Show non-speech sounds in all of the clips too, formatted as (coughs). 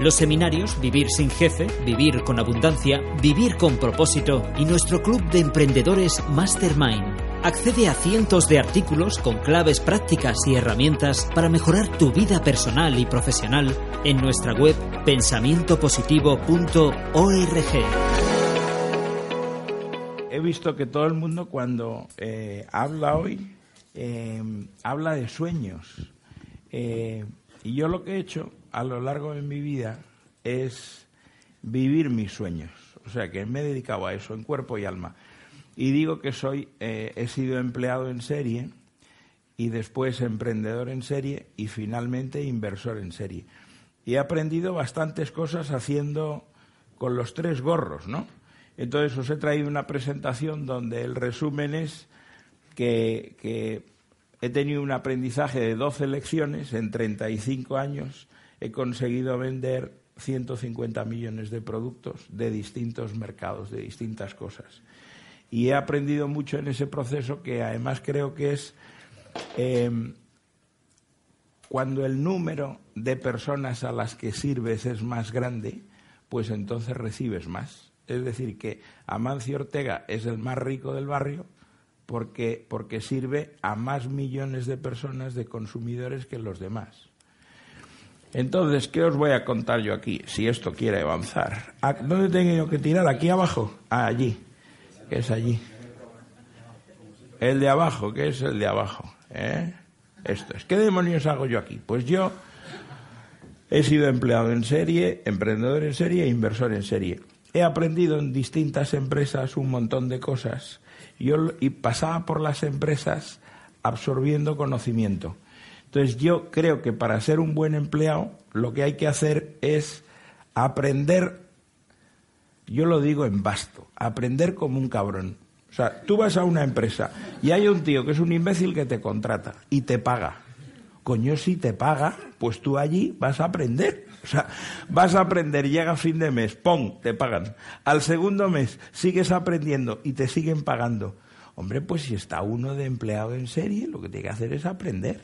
Los seminarios Vivir sin jefe, Vivir con abundancia, Vivir con propósito y nuestro club de emprendedores Mastermind. Accede a cientos de artículos con claves prácticas y herramientas para mejorar tu vida personal y profesional en nuestra web pensamientopositivo.org. He visto que todo el mundo cuando eh, habla hoy eh, habla de sueños. Eh, y yo lo que he hecho a lo largo de mi vida es vivir mis sueños. O sea que me he dedicado a eso en cuerpo y alma. Y digo que soy, eh, he sido empleado en serie y después emprendedor en serie y finalmente inversor en serie. Y he aprendido bastantes cosas haciendo con los tres gorros, ¿no? Entonces os he traído una presentación donde el resumen es que, que he tenido un aprendizaje de 12 lecciones en 35 años, he conseguido vender 150 millones de productos de distintos mercados, de distintas cosas y he aprendido mucho en ese proceso que además creo que es em, cuando el número de personas a las que sirves es más grande, pues entonces recibes más. Es decir, que Amancio Ortega es el más rico del barrio porque, porque sirve a más millones de personas, de consumidores que los demás. Entonces, ¿qué os voy a contar yo aquí, si esto quiere avanzar? ¿Dónde tengo que tirar? ¿Aquí abajo? Ah, allí que es allí. El de abajo, ¿qué es el de abajo? ¿Eh? Esto es. ¿Qué demonios hago yo aquí? Pues yo he sido empleado en serie, emprendedor en serie e inversor en serie. He aprendido en distintas empresas un montón de cosas yo, y pasaba por las empresas absorbiendo conocimiento. Entonces yo creo que para ser un buen empleado lo que hay que hacer es aprender yo lo digo en vasto, aprender como un cabrón. O sea, tú vas a una empresa y hay un tío que es un imbécil que te contrata y te paga. Coño, si te paga, pues tú allí vas a aprender. O sea, vas a aprender, llega fin de mes, ¡pum!, te pagan. Al segundo mes sigues aprendiendo y te siguen pagando. Hombre, pues si está uno de empleado en serie, lo que tiene que hacer es aprender.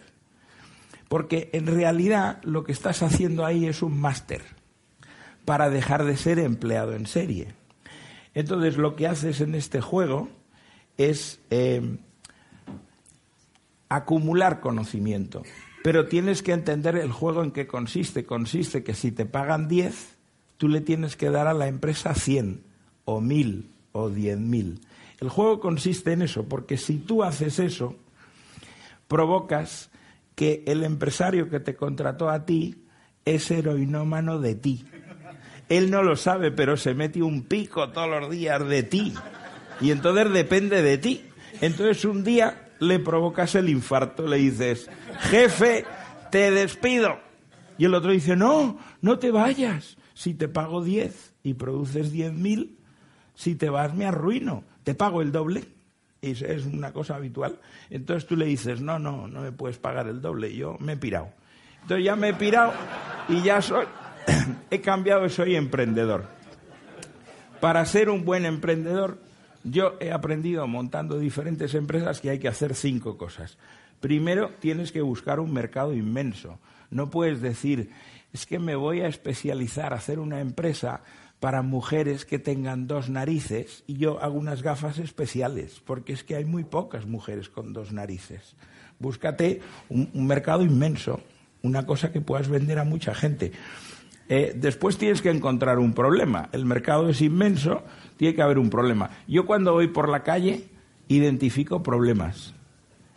Porque en realidad lo que estás haciendo ahí es un máster para dejar de ser empleado en serie. Entonces lo que haces en este juego es eh, acumular conocimiento, pero tienes que entender el juego en qué consiste. Consiste que si te pagan 10, tú le tienes que dar a la empresa 100 o 1000 o 10.000. El juego consiste en eso, porque si tú haces eso, provocas que el empresario que te contrató a ti es heroinómano de ti. Él no lo sabe, pero se mete un pico todos los días de ti. Y entonces depende de ti. Entonces un día le provocas el infarto, le dices, jefe, te despido. Y el otro dice, no, no te vayas. Si te pago 10 y produces 10.000, si te vas me arruino. Te pago el doble. Y es una cosa habitual. Entonces tú le dices, no, no, no me puedes pagar el doble. Yo me he pirado. Entonces ya me he pirado y ya soy, (coughs) he cambiado y soy emprendedor. Para ser un buen emprendedor, yo he aprendido montando diferentes empresas que hay que hacer cinco cosas. Primero, tienes que buscar un mercado inmenso. No puedes decir, es que me voy a especializar, a hacer una empresa para mujeres que tengan dos narices y yo hago unas gafas especiales, porque es que hay muy pocas mujeres con dos narices. Búscate un, un mercado inmenso, una cosa que puedas vender a mucha gente. Eh, después tienes que encontrar un problema. El mercado es inmenso, tiene que haber un problema. Yo cuando voy por la calle identifico problemas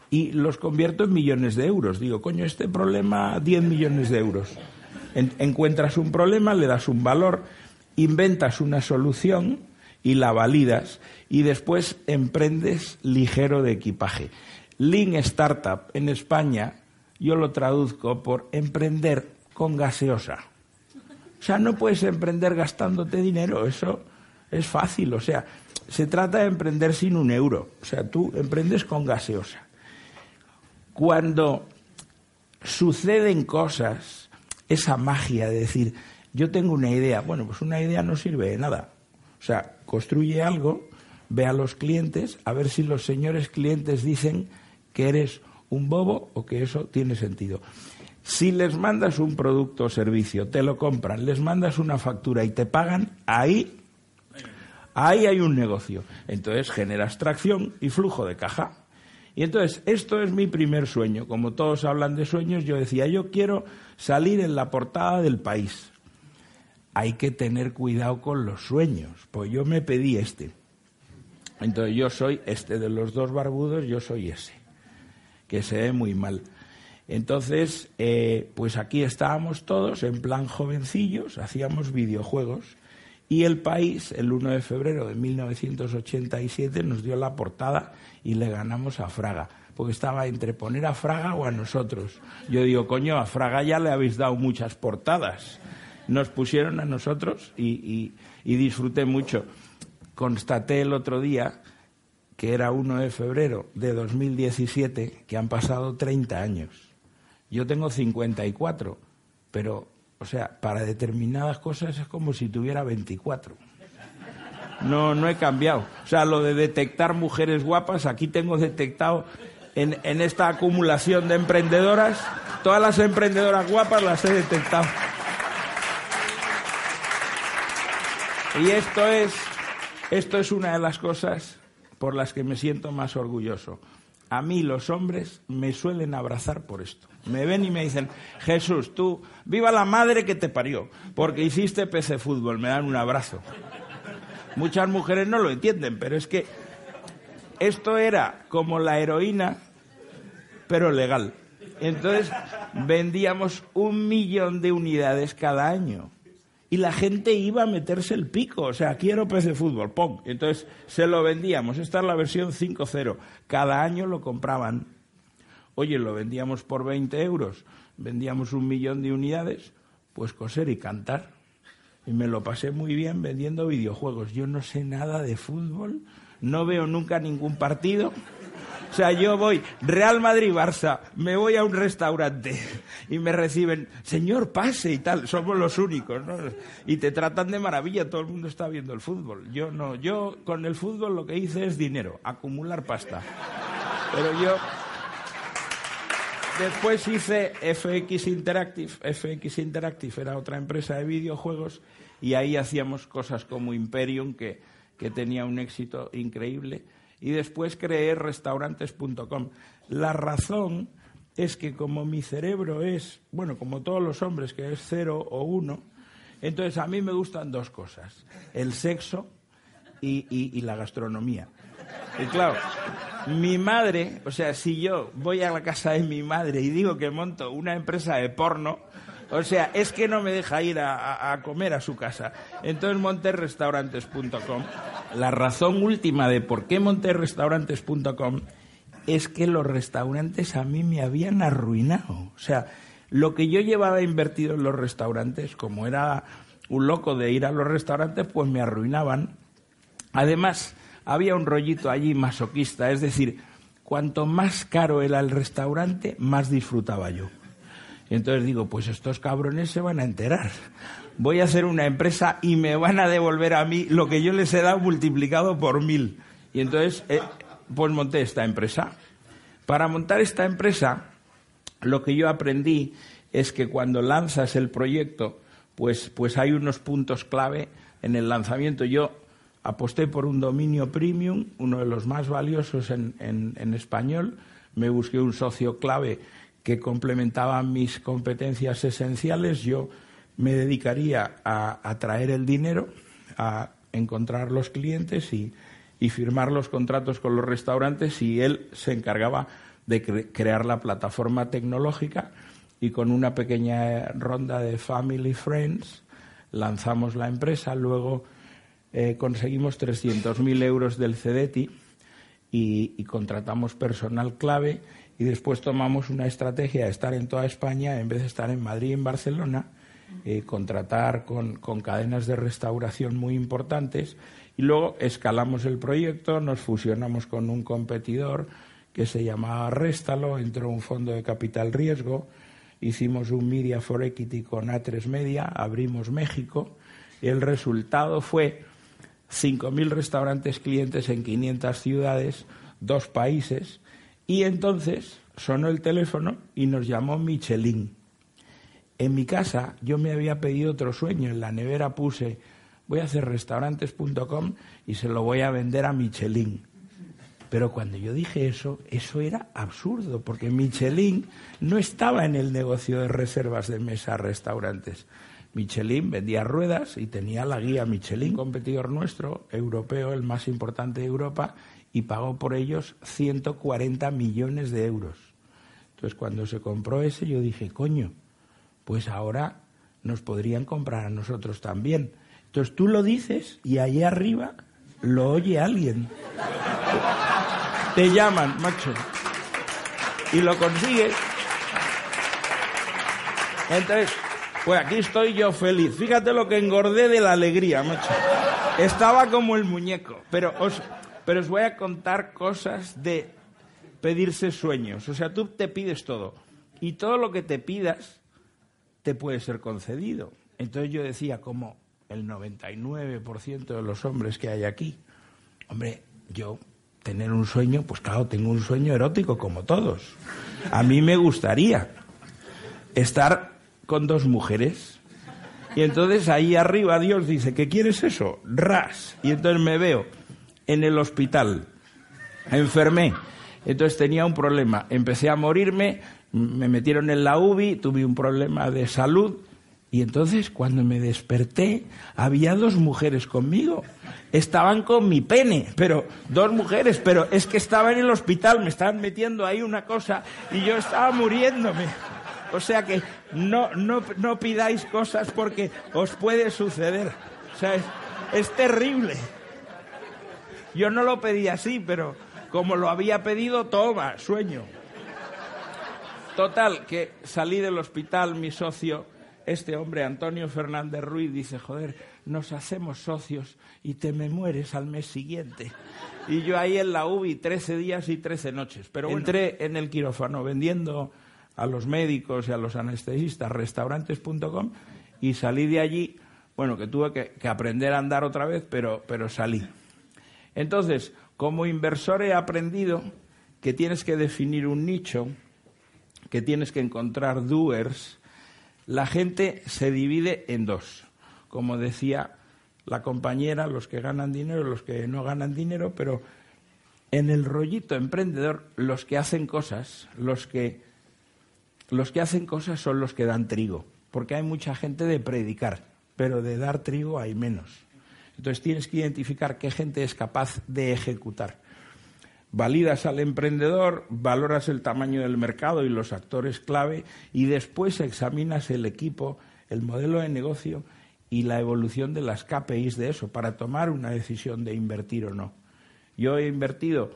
y los convierto en millones de euros. Digo, coño, este problema, 10 millones de euros. encuentras un problema, le das un valor, inventas una solución y la validas y después emprendes ligero de equipaje. Lean Startup en España yo lo traduzco por emprender con gaseosa. Sea, no puedes emprender gastándote dinero, eso es fácil. O sea, se trata de emprender sin un euro. O sea, tú emprendes con gaseosa. Cuando suceden cosas, esa magia de decir, yo tengo una idea, bueno, pues una idea no sirve de nada. O sea, construye algo, ve a los clientes, a ver si los señores clientes dicen que eres un bobo o que eso tiene sentido. Si les mandas un producto o servicio, te lo compran, les mandas una factura y te pagan, ahí, ahí hay un negocio. Entonces generas tracción y flujo de caja. Y entonces, esto es mi primer sueño. Como todos hablan de sueños, yo decía, yo quiero salir en la portada del país. Hay que tener cuidado con los sueños, pues yo me pedí este. Entonces yo soy este de los dos barbudos, yo soy ese, que se ve muy mal. Entonces, eh, pues aquí estábamos todos en plan jovencillos, hacíamos videojuegos y el país, el 1 de febrero de 1987, nos dio la portada y le ganamos a Fraga, porque estaba entre poner a Fraga o a nosotros. Yo digo, coño, a Fraga ya le habéis dado muchas portadas. Nos pusieron a nosotros y, y disfruté mucho. Constaté el otro día que era 1 de febrero de 2017, que han pasado 30 años. Yo tengo 54, pero, o sea, para determinadas cosas es como si tuviera 24. No, no he cambiado. O sea, lo de detectar mujeres guapas, aquí tengo detectado en, en esta acumulación de emprendedoras, todas las emprendedoras guapas las he detectado. Y esto es, esto es una de las cosas por las que me siento más orgulloso a mí los hombres me suelen abrazar por esto. Me ven y me dicen, Jesús, tú, viva la madre que te parió, porque hiciste PC fútbol, me dan un abrazo. Muchas mujeres no lo entienden, pero es que esto era como la heroína, pero legal. Entonces vendíamos un millón de unidades cada año y la gente iba a meterse el pico. O sea, quiero pez de fútbol, ¡pum! Entonces se lo vendíamos. Esta es la versión 5.0. Cada año lo compraban. Oye, lo vendíamos por 20 euros, vendíamos un millón de unidades, pues coser y cantar. Y me lo pasé muy bien vendiendo videojuegos. Yo no sé nada de fútbol, no veo nunca ningún partido. O sea, yo voy, Real Madrid-Barça, me voy a un restaurante y me reciben, señor, pase y tal, somos los únicos, ¿no? Y te tratan de maravilla, todo el mundo está viendo el fútbol. Yo no, yo con el fútbol lo que hice es dinero, acumular pasta. Pero yo después hice FX Interactive. FX Interactive era otra empresa de videojuegos y ahí hacíamos cosas como Imperium, que, que tenía un éxito increíble y después creé restaurantes.com. La razón es que como mi cerebro es, bueno, como todos los hombres, que es cero o uno, entonces a mí me gustan dos cosas, el sexo y, la gastronomía. Y claro, mi madre, o sea, si yo voy a la casa de mi madre y digo que monto una empresa de porno, o sea, es que no me deja ir a, a comer a su casa. Entonces monté restaurantes.com la razón última de por qué monté restaurantes.com es que los restaurantes a mí me habían arruinado. O sea, lo que yo llevaba invertido en los restaurantes, como era un loco de ir a los restaurantes, pues me arruinaban. Además, había un rollito allí masoquista, es decir, cuanto más caro era el restaurante, más disfrutaba yo. entonces digo, pues estos cabrones se van a enterar voy a hacer una empresa y me van a devolver a mí lo que yo les he dado multiplicado por mil. Y entonces, eh, pues monté esta empresa. Para montar esta empresa, lo que yo aprendí es que cuando lanzas el proyecto, pues, pues hay unos puntos clave en el lanzamiento. Yo aposté por un dominio premium, uno de los más valiosos en, en español. Me busqué un socio clave que complementaba mis competencias esenciales. Yo me dedicaría a, traer el dinero, a encontrar los clientes y, firmar los contratos con los restaurantes y él se encargaba de crear la plataforma tecnológica y con una pequeña ronda de Family Friends lanzamos la empresa, luego eh, conseguimos 300.000 euros del CEDETI y, y, contratamos personal clave y después tomamos una estrategia de estar en toda España en vez de estar en Madrid y en Barcelona eh, contratar con, cadenas de restauración muy importantes Y luego escalamos el proyecto, nos fusionamos con un competidor que se llamaba Réstalo, entró un fondo de capital riesgo, hicimos un Media for Equity con A3 Media, abrimos México, el resultado fue 5.000 restaurantes clientes en 500 ciudades, dos países, y entonces sonó el teléfono y nos llamó Michelin. En mi casa yo me había pedido otro sueño, en la nevera puse voy a hacer restaurantes.com y se lo voy a vender a Michelin. Pero cuando yo dije eso, eso era absurdo, porque Michelin no estaba en el negocio de reservas de mesa a restaurantes. Michelin vendía ruedas y tenía la guía Michelin, competidor nuestro, europeo, el más importante de Europa, y pagó por ellos 140 millones de euros. Entonces, cuando se compró ese, yo dije, coño, pues ahora nos podrían comprar a nosotros también. Entonces tú lo dices y ahí arriba lo oye alguien. Te llaman, macho. Y lo consigues. Entonces, pues aquí estoy yo feliz. Fíjate lo que engordé de la alegría, macho. Estaba como el muñeco. Pero os, pero os voy a contar cosas de pedirse sueños. O sea, tú te pides todo. Y todo lo que te pidas te puede ser concedido. Entonces yo decía, como el 99% de los hombres que hay aquí, hombre, yo tener un sueño, pues claro, tengo un sueño erótico como todos. A mí me gustaría estar con dos mujeres. Y entonces ahí arriba Dios dice, ¿qué quieres eso? Ras. Y entonces me veo en el hospital, enfermé. Entonces tenía un problema. Empecé a morirme, me metieron en la UBI, tuve un problema de salud. Y entonces cuando me desperté, había dos mujeres conmigo estaban con mi pene, pero dos mujeres, pero es que estaba en el hospital, me estaban metiendo ahí una cosa y yo estaba muriéndome. O sea que no, no, no pidáis cosas porque os puede suceder. O sea, es, es terrible. Yo no lo pedí así, pero como lo había pedido, toma, sueño. Total, que salí del hospital, mi socio, este hombre, Antonio Fernández Ruiz, dice, joder, nos hacemos socios y te me mueres al mes siguiente. Y yo ahí en la UBI 13 días y 13 noches. Pero entré en el quirófano vendiendo a los médicos y a los anestesistas restaurantes.com y salí de allí, bueno, que tuve que, aprender a andar otra vez, pero, pero salí. Entonces, como inversor he aprendido que tienes que definir un nicho, que tienes que encontrar doers. La gente se divide en dos como decía la compañera, los que ganan dinero, los que no ganan dinero, pero en el rollito emprendedor, los que hacen cosas, los que, los que hacen cosas son los que dan trigo, porque hay mucha gente de predicar, pero de dar trigo hay menos. Entonces tienes que identificar qué gente es capaz de ejecutar. Validas al emprendedor, valoras el tamaño del mercado y los actores clave y después examinas el equipo, el modelo de negocio y la evolución de las KPIs de eso para tomar una decisión de invertir o no. Yo he invertido,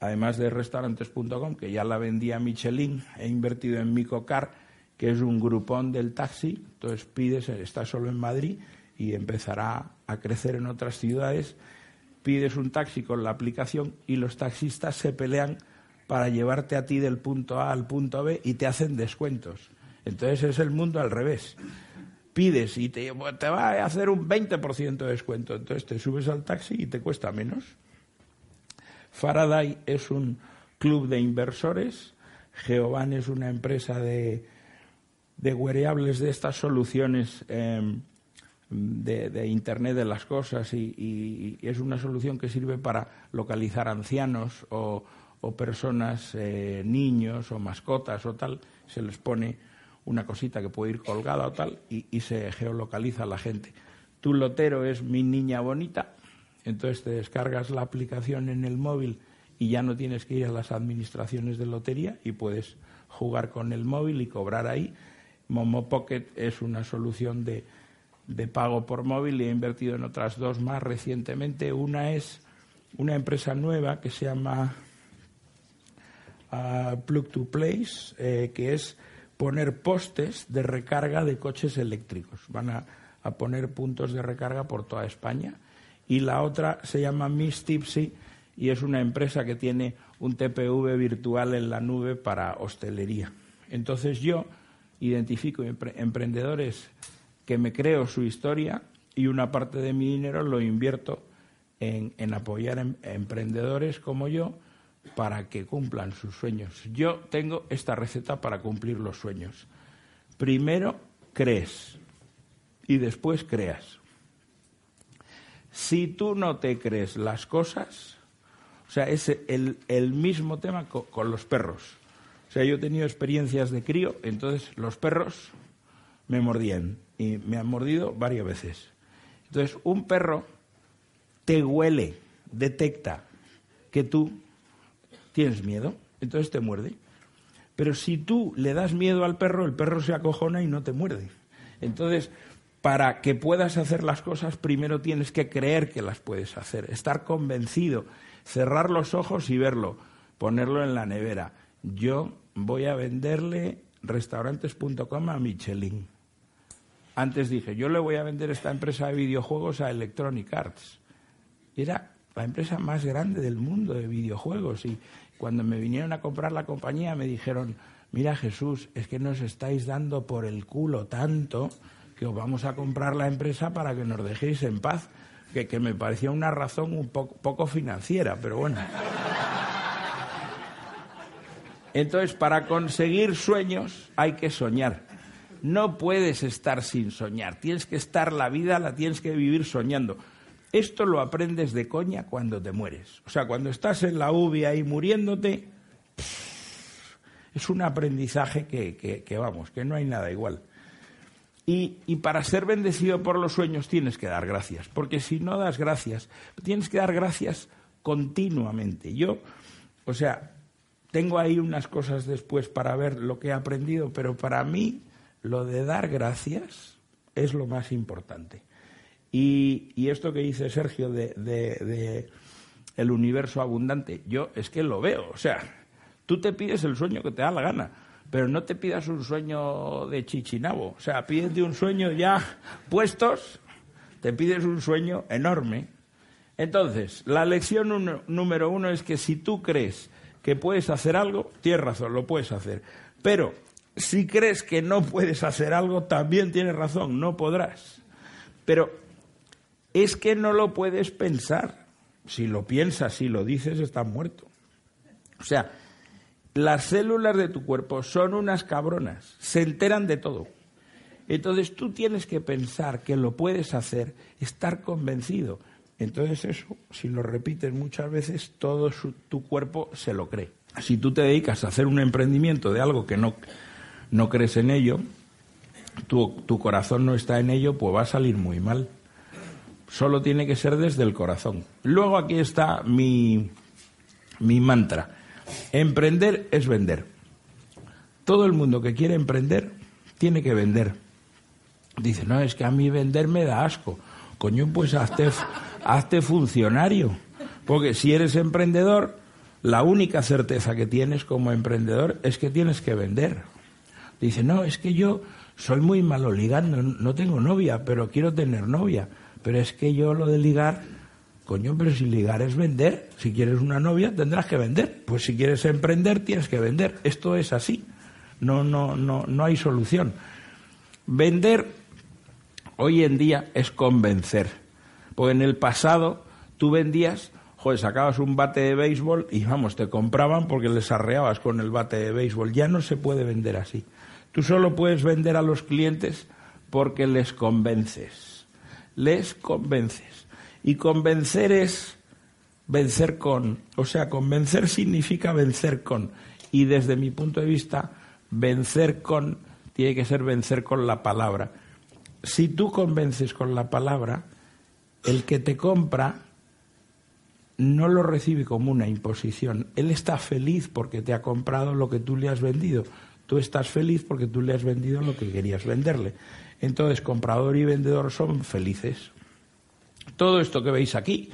además de restaurantes.com, que ya la vendía Michelin, he invertido en Micocar, que es un grupón del taxi, entonces pides, está solo en Madrid y empezará a crecer en otras ciudades, pides un taxi con la aplicación y los taxistas se pelean para llevarte a ti del punto A al punto B y te hacen descuentos. Entonces es el mundo al revés pides y te, te va a hacer un 20% de descuento. Entonces te subes al taxi y te cuesta menos. Faraday es un club de inversores. Geoban es una empresa de, de de estas soluciones em, de, Internet de las cosas y, es una solución que sirve para localizar ancianos o, personas, eh, niños o mascotas o tal. Se les pone una cosita que puede ir colgada o tal, y, se geolocaliza la gente. Tu lotero es mi niña bonita, entonces te descargas la aplicación en el móvil y ya no tienes que ir a las administraciones de lotería y puedes jugar con el móvil y cobrar ahí. Momo Pocket es una solución de, de pago por móvil y he invertido en otras dos más recientemente. Una es una empresa nueva que se llama uh, Plug to Place, eh, que es poner postes de recarga de coches eléctricos. Van a, poner puntos de recarga por toda España y la otra se llama Miss Tipsy y es una empresa que tiene un TPV virtual en la nube para hostelería. Entonces yo identifico emprendedores que me creo su historia y una parte de mi dinero lo invierto en, apoyar a em, emprendedores como yo para que cumplan sus sueños. Yo tengo esta receta para cumplir los sueños. Primero crees y después creas. Si tú no te crees las cosas, o sea, es el, el mismo tema con, los perros. O sea, yo he tenido experiencias de crío, entonces los perros me mordían y me han mordido varias veces. Entonces, un perro te huele, detecta que tú tienes miedo, entonces te muerde. Pero si tú le das miedo al perro, el perro se acojona y no te muerde. Entonces, para que puedas hacer las cosas, primero tienes que creer que las puedes hacer, estar convencido cerrar los ojos y verlo, ponerlo en la nevera. Yo voy a venderle restaurantes.com a Michelin. Antes dije, yo le voy a vender esta empresa de videojuegos a Electronic Arts. Era la empresa más grande del mundo de videojuegos y cuando me vinieron a comprar la compañía me dijeron, mira Jesús, es que nos estáis dando por el culo tanto que os vamos a comprar la empresa para que nos dejéis en paz que, me parecía una razón un poco financiera, pero bueno. Entonces, para conseguir sueños hay que soñar. No puedes estar sin soñar. Tienes que estar la vida, la tienes que vivir soñando. Esto lo aprendes de coña cuando te mueres. O sea, cuando estás en la UBI ahí muriéndote, es un aprendizaje que, vamos, que no hay nada igual. Y, para ser bendecido por los sueños tienes que dar gracias, porque si no das gracias, tienes que dar gracias continuamente. Yo, o sea, tengo ahí unas cosas después para ver lo que he aprendido, pero para mí lo de dar gracias es lo más importante. Y, esto que dice Sergio de, de el universo abundante, yo es que lo veo, o sea, tú te pides el sueño que te da la gana pero no te pidas un sueño de chichinabo. O sea, pídete un sueño ya puestos, te pides un sueño enorme. Entonces, la lección número uno es que si tú crees que puedes hacer algo, tienes razón, lo puedes hacer. Pero si crees que no puedes hacer algo, también tienes razón, no podrás. Pero es que no lo puedes pensar. Si lo piensas, si lo dices, estás muerto. O sea, las células de tu cuerpo son unas cabronas, se enteran de todo. Entonces tú tienes que pensar que lo puedes hacer, estar convencido. Entonces eso, si lo repites muchas veces, todo tu cuerpo se lo cree. Si tú te dedicas a hacer un emprendimiento de algo que no, no crees en ello, tu, tu corazón no está en ello, pues va a salir muy mal. Solo tiene que ser desde el corazón. Luego aquí está mi, mi mantra Emprender es vender. Todo el mundo que quiere emprender tiene que vender. Dice, no, es que a mí vender me da asco. Coño, pues hazte, hazte funcionario. Porque si eres emprendedor, la única certeza que tienes como emprendedor es que tienes que vender. Dice, no, es que yo soy muy malo ligando, no tengo novia, pero quiero tener novia. Pero es que yo lo de ligar Coño, pero si ligar es vender, si quieres una novia tendrás que vender. Pues si quieres emprender tienes que vender. Esto es así. No, no, no, no hay solución. Vender hoy en día es convencer. Porque en el pasado tú vendías, joder, sacabas un bate de béisbol y vamos, te compraban porque les arreabas con el bate de béisbol. Ya no se puede vender así. Tú solo puedes vender a los clientes porque les convences. Les convences. Y convencer es vencer con. O sea, convencer significa vencer con. Y desde mi punto de vista, vencer con tiene que ser vencer con la palabra. Si tú convences con la palabra, el que te compra no lo recibe como una imposición. Él está feliz porque te ha comprado lo que tú le has vendido. Tú estás feliz porque tú le has vendido lo que querías venderle. Entonces, comprador y vendedor son felices. Todo esto que veis aquí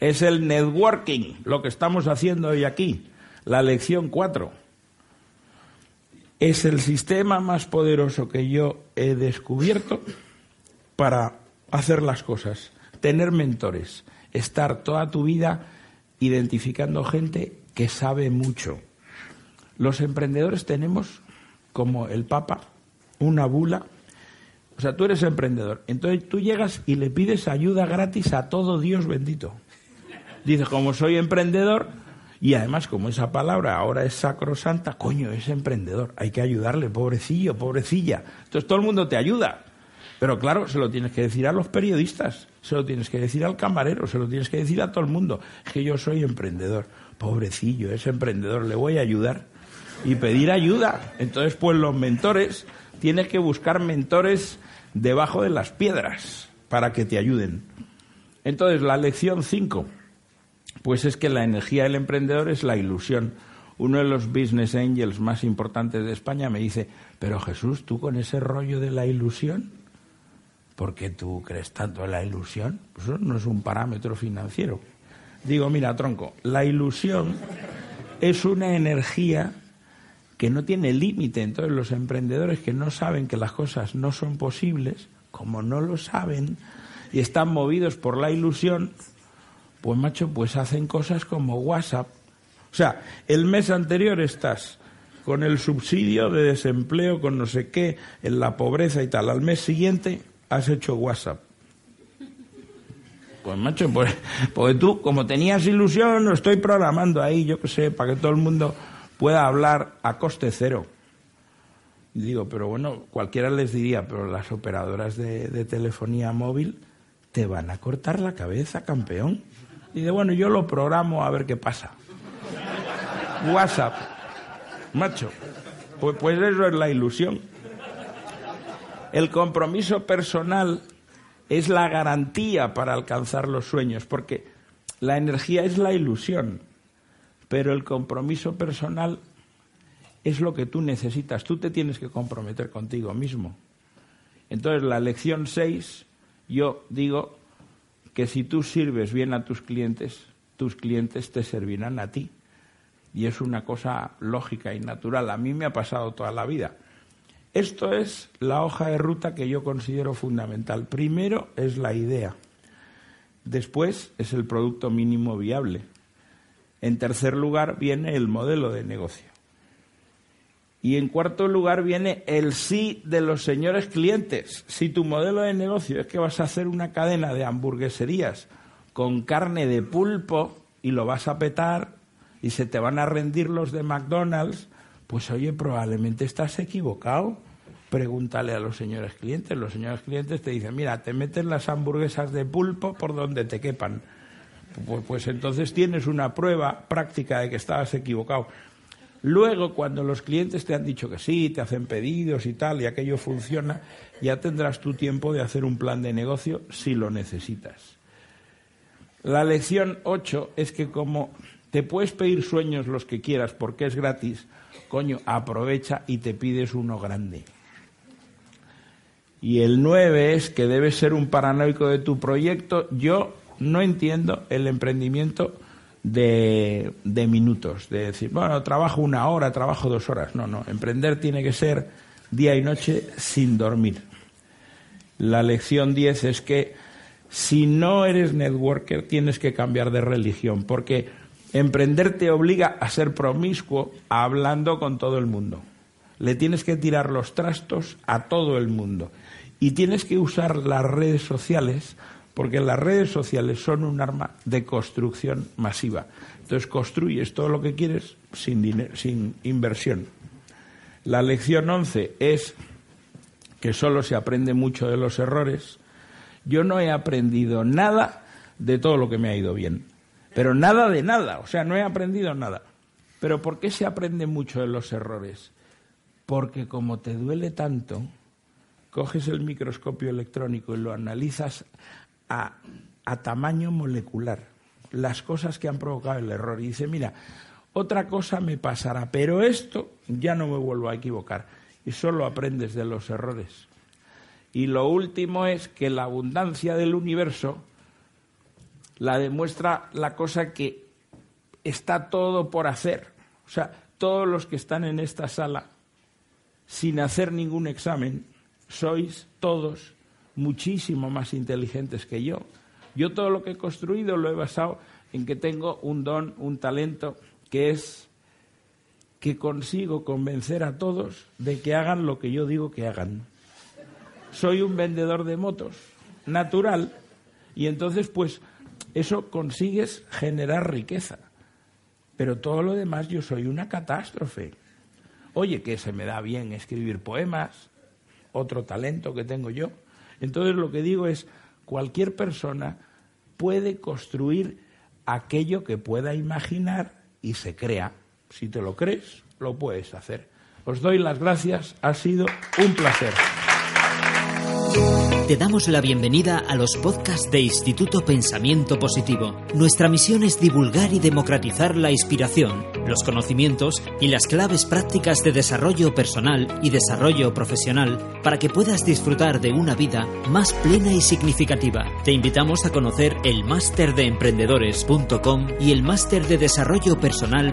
es el networking, lo que estamos haciendo hoy aquí, la lección 4. Es el sistema más poderoso que yo he descubierto para hacer las cosas. tener mentores, estar toda tu vida identificando gente que sabe mucho. Los emprendedores tenemos, como el Papa, una bula. O sea, tú eres emprendedor. Entonces tú llegas y le pides ayuda gratis a todo Dios bendito. Dices, como soy emprendedor, y además como esa palabra ahora es sacrosanta, coño, es emprendedor. Hay que ayudarle, pobrecillo, pobrecilla. Entonces todo el mundo te ayuda. Pero claro, se lo tienes que decir a los periodistas, se lo tienes que decir al camarero, se lo tienes que decir a todo el mundo. Es que yo soy emprendedor. Pobrecillo, es emprendedor, le voy a ayudar. Y pedir ayuda. Entonces, pues los mentores, tienes que buscar mentores debajo de las piedras para que te ayuden. Entonces, la lección 5, pues es que la energía del emprendedor es la ilusión. Uno de los business angels más importantes de España me dice, pero Jesús, tú con ese rollo de la ilusión, ¿Por qué tú crees tanto en la ilusión? Pues eso no es un parámetro financiero. Digo, mira, tronco, la ilusión es una energía que no tiene límite. Entonces los emprendedores que no saben que las cosas no son posibles, como no lo saben y están movidos por la ilusión, pues macho, pues hacen cosas como WhatsApp. O sea, el mes anterior estás con el subsidio de desempleo, con no sé qué, en la pobreza y tal. Al mes siguiente has hecho WhatsApp. Pues macho, pues, pues tú, como tenías ilusión, lo estoy programando ahí, yo qué sé, para que todo el mundo pueda hablar a coste cero. Digo, pero bueno, cualquiera les diría, pero las operadoras de, de telefonía móvil te van a cortar la cabeza, campeón. Y de bueno, yo lo programo a ver qué pasa. WhatsApp, macho. Pues, pues eso es la ilusión. El compromiso personal es la garantía para alcanzar los sueños, porque la energía es la ilusión, pero el compromiso personal es lo que tú necesitas. Tú te tienes que comprometer contigo mismo. Entonces, la lección 6, yo digo que si tú sirves bien a tus clientes, tus clientes te servirán a ti. Y es una cosa lógica y natural. A mí me ha pasado toda la vida. Esto es la hoja de ruta que yo considero fundamental. Primero es la idea. Después es el producto mínimo viable. En tercer lugar viene el modelo de negocio. Y en cuarto lugar viene el sí de los señores clientes. Si tu modelo de negocio es que vas a hacer una cadena de hamburgueserías con carne de pulpo y lo vas a petar y se te van a rendir los de McDonald's, pues oye, probablemente estás equivocado. Pregúntale a los señores clientes. Los señores clientes te dicen, mira, te meten las hamburguesas de pulpo por donde te quepan. Pues, pues entonces tienes una prueba práctica de que estabas equivocado. Luego, cuando los clientes te han dicho que sí, te hacen pedidos y tal, y aquello funciona, ya tendrás tu tiempo de hacer un plan de negocio si lo necesitas. La lección 8 es que como te puedes pedir sueños los que quieras porque es gratis, coño, aprovecha y te pides uno grande. Y el 9 es que debes ser un paranoico de tu proyecto. Yo no entiendo el emprendimiento de, de, minutos, de decir, bueno, trabajo una hora, trabajo dos horas. No, no, emprender tiene que ser día y noche sin dormir. La lección 10 es que si no eres networker tienes que cambiar de religión, porque Emprender te obliga a ser promiscuo hablando con todo el mundo. Le tienes que tirar los trastos a todo el mundo. Y tienes que usar las redes sociales porque las redes sociales son un arma de construcción masiva. Entonces construyes todo lo que quieres sin, sin inversión. La lección 11 es que solo se aprende mucho de los errores. Yo no he aprendido nada de todo lo que me ha ido bien. Pero nada de nada, o sea, no he aprendido nada. Pero ¿por qué se aprende mucho de los errores? Porque como te duele tanto, coges el microscopio electrónico y lo analizas a, tamaño molecular, las cosas que han provocado el error. Y dice, mira, otra cosa me pasará, pero esto ya no me vuelvo a equivocar. Y solo aprendes de los errores. Y lo último es que la abundancia del universo la demuestra la cosa que está todo por hacer. O sea, todos los que están en esta sala, sin hacer ningún examen, sois todos muchísimo más inteligentes que yo. Yo todo lo que he construido lo he basado en que tengo un don, un talento, que es que consigo convencer a todos de que hagan lo que yo digo que hagan. Soy un vendedor de motos, natural, y entonces pues eso consigues generar riqueza. Pero todo lo demás yo soy una catástrofe. Oye, que se me da bien escribir poemas, otro talento que tengo yo. Entonces lo que digo es, cualquier persona puede construir aquello que pueda imaginar y se crea. Si te lo crees, lo puedes hacer. Os doy las gracias, ha sido un placer. Te damos la bienvenida a los podcasts de Instituto Pensamiento Positivo. Nuestra misión es divulgar y democratizar la inspiración, los conocimientos y las claves prácticas de desarrollo personal y desarrollo profesional para que puedas disfrutar de una vida más plena y significativa. Te invitamos a conocer el máster de emprendedores.com y el máster de desarrollo